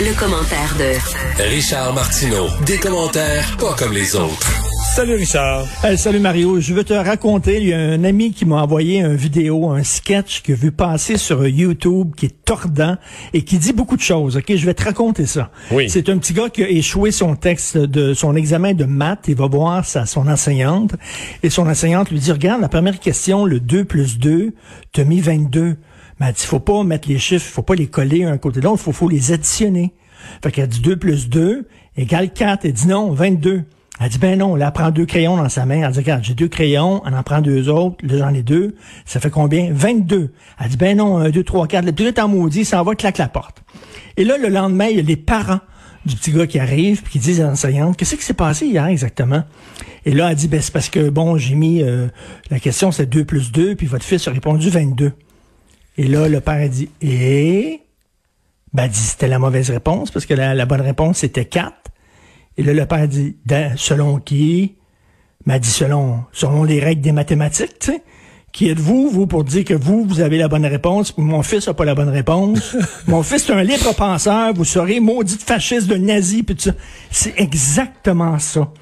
Le, commentaire de Richard Martineau. Des commentaires pas comme les autres. Salut Richard. salut Mario. Je veux te raconter, il y a un ami qui m'a envoyé une vidéo, un sketch que vu passer sur YouTube qui est tordant et qui dit beaucoup de choses. Ok, je vais te raconter ça. Oui. C'est un petit gars qui a échoué son texte de son examen de maths. Il va voir sa, son enseignante et son enseignante lui dit, regarde, la première question, le 2 plus 2, t'as mis 22. Mais elle dit, faut pas mettre les chiffres, faut pas les coller un côté de l'autre, faut, faut les additionner. Fait qu'elle dit 2 plus 2 égale 4. Elle dit non, 22. Elle dit, ben non, là, elle prend deux crayons dans sa main. Elle dit, regarde, j'ai deux crayons, elle en prend deux autres, là, j'en ai deux. Ça fait combien? 22. Elle dit, ben non, un, deux, trois, quatre. Le petit est en maudit, ça va, claque la porte. Et là, le lendemain, il y a les parents du petit gars qui arrivent, puis qui disent à l'enseignante, qu'est-ce qui s'est passé hier exactement? Et là, elle dit, ben c'est parce que, bon, j'ai mis, euh, la question c'est 2 plus 2, puis votre fils a répondu 22. Et là, le père a dit, et? Ben, elle dit, c'était la mauvaise réponse, parce que la, la bonne réponse, c'était 4. Et là, le père dit, selon qui? M'a dit, selon, selon les règles des mathématiques, tu sais. Qui êtes-vous, vous, pour dire que vous, vous avez la bonne réponse, mon fils n'a pas la bonne réponse? mon fils est un libre penseur, vous serez maudit fasciste de nazi, puis tout ça. C'est exactement ça.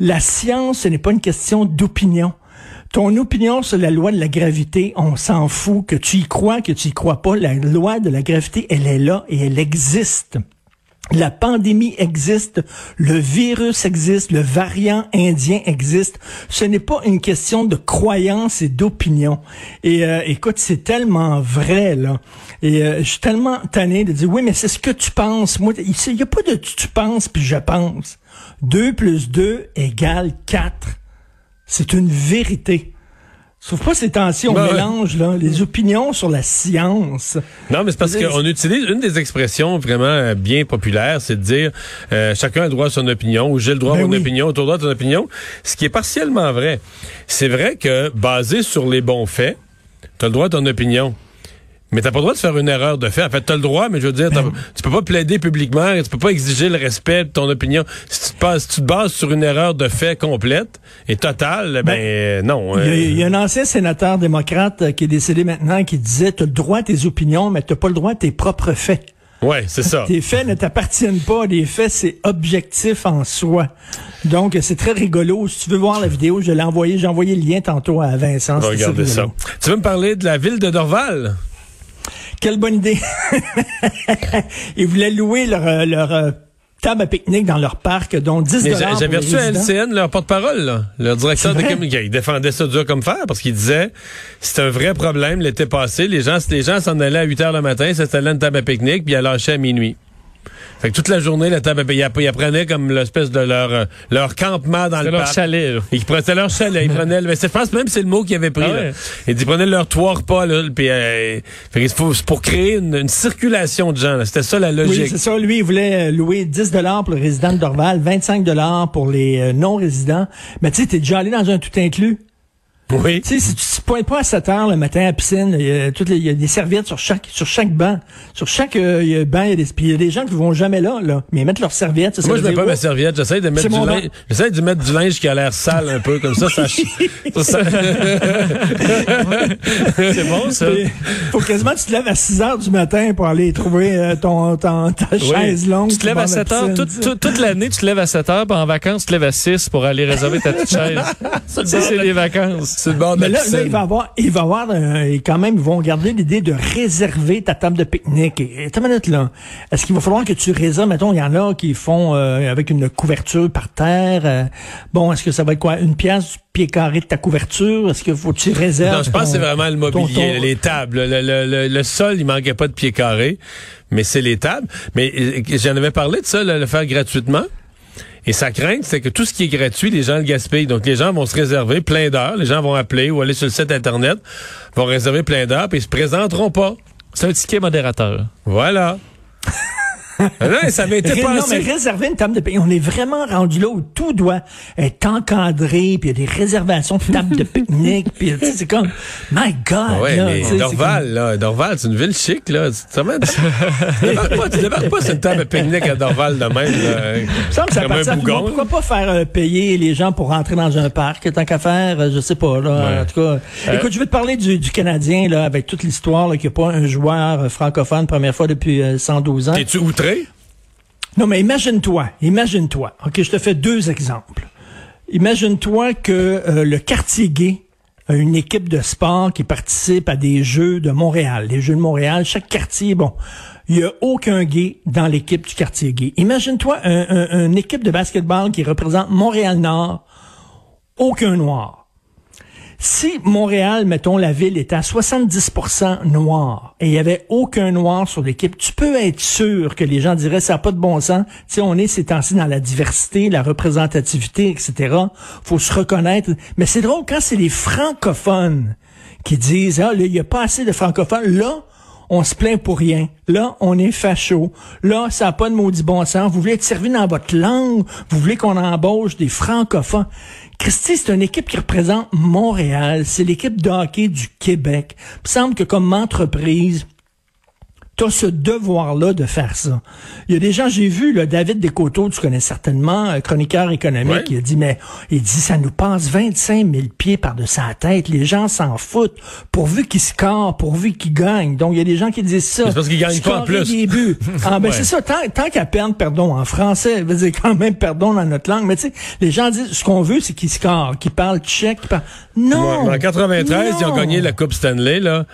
La science, ce n'est pas une question d'opinion. Ton opinion sur la loi de la gravité, on s'en fout. Que tu y crois, que tu y crois pas, la loi de la gravité, elle est là et elle existe. La pandémie existe, le virus existe, le variant indien existe. Ce n'est pas une question de croyance et d'opinion. Et euh, écoute, c'est tellement vrai là. Et euh, je suis tellement tanné de dire oui, mais c'est ce que tu penses. Moi, il n'y a pas de tu penses puis je pense. 2 plus 2 égale 4. C'est une vérité. Sauf pas ces on ben mélange là, les opinions sur la science. Non, mais c'est parce qu'on utilise une des expressions vraiment euh, bien populaires, c'est de dire euh, chacun a le droit à son opinion ou j'ai le droit à ben mon opinion, tu as le droit à ton opinion. Ce qui est partiellement vrai. C'est vrai que basé sur les bons faits, tu as le droit à ton opinion. Mais t'as pas le droit de faire une erreur de fait. En fait, t'as le droit, mais je veux dire, ben tu peux pas plaider publiquement, tu peux pas exiger le respect de ton opinion. Si tu si tu te bases sur une erreur de fait complète et totale, ben, ben non. Il y, a euh. un ancien sénateur démocrate euh, qui est décédé maintenant qui disait, t'as le droit à tes opinions, mais t'as pas le droit à tes propres faits. Ouais, c'est ça. Tes faits ne t'appartiennent pas. Les faits, c'est objectif en soi. Donc, c'est très rigolo. Si tu veux voir la vidéo, je l'ai envoyé. J'ai envoyé le lien tantôt à Vincent. Regardez ça. Tu veux me parler de la ville de Dorval? Quelle bonne idée. Ils voulaient louer leur, euh, leur euh, table à pique-nique dans leur parc, dont 10 J'avais reçu à LCN leur porte-parole, leur directeur de communication. Il défendait ça dur comme fer parce qu'il disait c'est un vrai problème l'été passé. Les gens, les gens s'en allaient à 8 heures le matin, s'installaient une table à pique-nique, puis ils lâchaient à minuit. Fait que toute la journée, la table, ils, apprenaient comme l'espèce de leur euh, leur campement dans le leur chalet. Là. Ils prenaient leur chalet. Ils prenaient, mais je pense même c'est le mot qu'ils avaient pris. Ah Ils prenaient leur trois repas là, puis euh, pour créer une, circulation de gens. C'était ça la logique. Oui, c'est ça. Lui, il voulait euh, louer 10 dollars pour les résidents de Dorval, 25 dollars pour les non-résidents. Mais tu sais, t'es déjà allé dans un tout inclus? Oui. Tu sais, si tu te pointes pas à 7 heures le matin à la piscine, il y a, toutes il y a des serviettes sur chaque sur chaque banc. Sur chaque euh, banc, il y a des il y a des gens qui vont jamais là, là. Mais ils mettent leurs serviettes. Ça, Moi, je mets pas ma serviette. J'essaie de mettre du linge. J'essaie de mettre du linge qui a l'air sale un peu, comme ça, ça. c'est bon, ça. Faut quasiment que tu te lèves à 6 heures du matin pour aller trouver euh, ton, ton, ta chaise longue. Tu te lèves à 7 heures. Toute, toute, l'année, tu te lèves à 7 heures, puis en vacances, tu te lèves à 6 pour aller réserver ta petite chaise. ça, c'est les vacances. C'est le bord de Mais là, là, il va avoir, il va avoir, euh, quand même, ils vont garder l'idée de réserver ta table de pique-nique. Et, et minute là. Est-ce qu'il va falloir que tu réserves, mettons, il y en a qui font euh, avec une couverture par terre. Euh, bon, est-ce que ça va être quoi? Une pièce du pied carré de ta couverture? Est-ce que faut que tu réserves? Non, je pense que c'est vraiment le mobilier, les tables. Le, le, le, sol, il manquait pas de pied carré, mais c'est les tables. Mais j'en avais parlé de ça, le faire gratuitement. Et sa crainte, c'est que tout ce qui est gratuit, les gens le gaspillent. Donc, les gens vont se réserver plein d'heures. Les gens vont appeler ou aller sur le site Internet, vont réserver plein d'heures, puis ils se présenteront pas. C'est un ticket modérateur. Voilà. Ah non, ça avait été Ré- Non, mais réserver une table de pique-nique. On est vraiment rendu là où tout doit être encadré, puis il y a des réservations de table de pique-nique, puis tu sais, c'est comme, my God! Ah Ouais, là, mais Dorval, là, Dorval, c'est une ville chic, là. Tu débarques pas, tu débarques pas sur une table de pique-nique à Dorval de même, là. Il me semble ça bougon. Pourquoi pas faire euh, payer les gens pour rentrer dans un parc, tant qu'à faire, euh, je sais pas, là, Ouais. Euh. en tout cas. Écoute, je vais te parler du, du Canadien, là, avec toute l'histoire, là, qu'il n'y a pas un joueur euh, francophone, première fois depuis euh, 112 ans. T'es-tu outré? Non, mais imagine-toi, imagine-toi. OK, je te fais deux exemples. Imagine-toi que euh, le quartier gay a une équipe de sport qui participe à des Jeux de Montréal. Les Jeux de Montréal, chaque quartier, bon, il y a aucun gay dans l'équipe du quartier gay. Imagine-toi un- un- une équipe de basketball qui représente Montréal-Nord, aucun noir. Si Montréal, mettons, la ville était à 70% noir et il y avait aucun noir sur l'équipe, tu peux être sûr que les gens diraient ça n'a pas de bon sens. Tu on est ces temps-ci dans la diversité, la représentativité, etc. Faut se reconnaître. Mais c'est drôle quand c'est les francophones qui disent ah là il y a pas assez de francophones là. On se plaint pour rien. Là, on est facho. Là, ça n'a pas de maudit bon sens. Vous voulez être servi dans votre langue. Vous voulez qu'on embauche des francophones. Christy, c'est une équipe qui représente Montréal. C'est l'équipe de du Québec. Il me semble que comme entreprise, T'as ce devoir-là de faire ça. Il y a des gens, j'ai vu, là, David Descoteaux, tu connais certainement, euh, chroniqueur économique, Ouais. il a dit, mais, il dit, ça nous passe 25 000 pieds par-dessus la tête. Les gens s'en foutent. Pourvu qu'ils scorent, pourvu qu'ils gagnent. Donc, il y a des gens qui disent ça. C'est parce qu'ils gagnent pas en plus. des buts. Ah, ben, Ouais. c'est ça. Tant, tant qu'à perdre, pardon, en français, veut dire quand même pardon dans notre langue. Mais tu sais, les gens disent, ce qu'on veut, c'est qu'ils scorent, qu'ils parlent tchèque, qu'ils parlent... Non! Ouais, en 93, ils ont gagné la Coupe Stanley, là,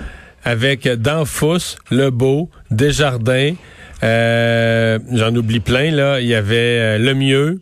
avec Danfous, Lebeau, Desjardins, euh, j'en oublie plein, là. Il y avait euh, Lemieux,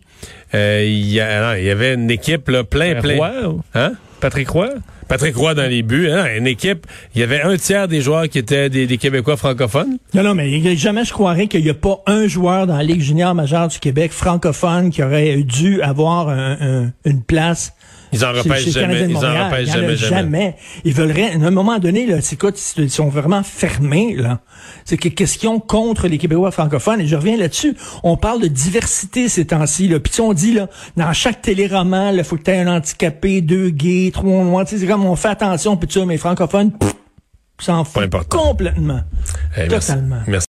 euh, il y, a- non, il y avait une équipe, là, plein, plein. Roy, Hein? Patrick Roy? Patrick Roy dans les buts, hein, une équipe. Il y avait un tiers des joueurs qui étaient des, des Québécois francophones. Non, non, mais jamais je croirais qu'il n'y a pas un joueur dans la Ligue junior majeure du Québec francophone qui aurait dû avoir un- un- une place. Ils en repêchent jamais. Ils en repêchent Il jamais, jamais. Ils veulent rien. À un moment donné, là, c'est quoi, ils sont vraiment fermés, là. C'est que question contre les Québécois francophones. Et je reviens là-dessus. On parle de diversité ces temps-ci, là. Puis on dit, là, dans chaque téléroman, il faut que tu aies un handicapé, deux gays, trois noirs. Tu sais, c'est comme on fait attention, puis tu mais francophones, pff, s'en fout complètement. Eh, merci. Totalement. Merci.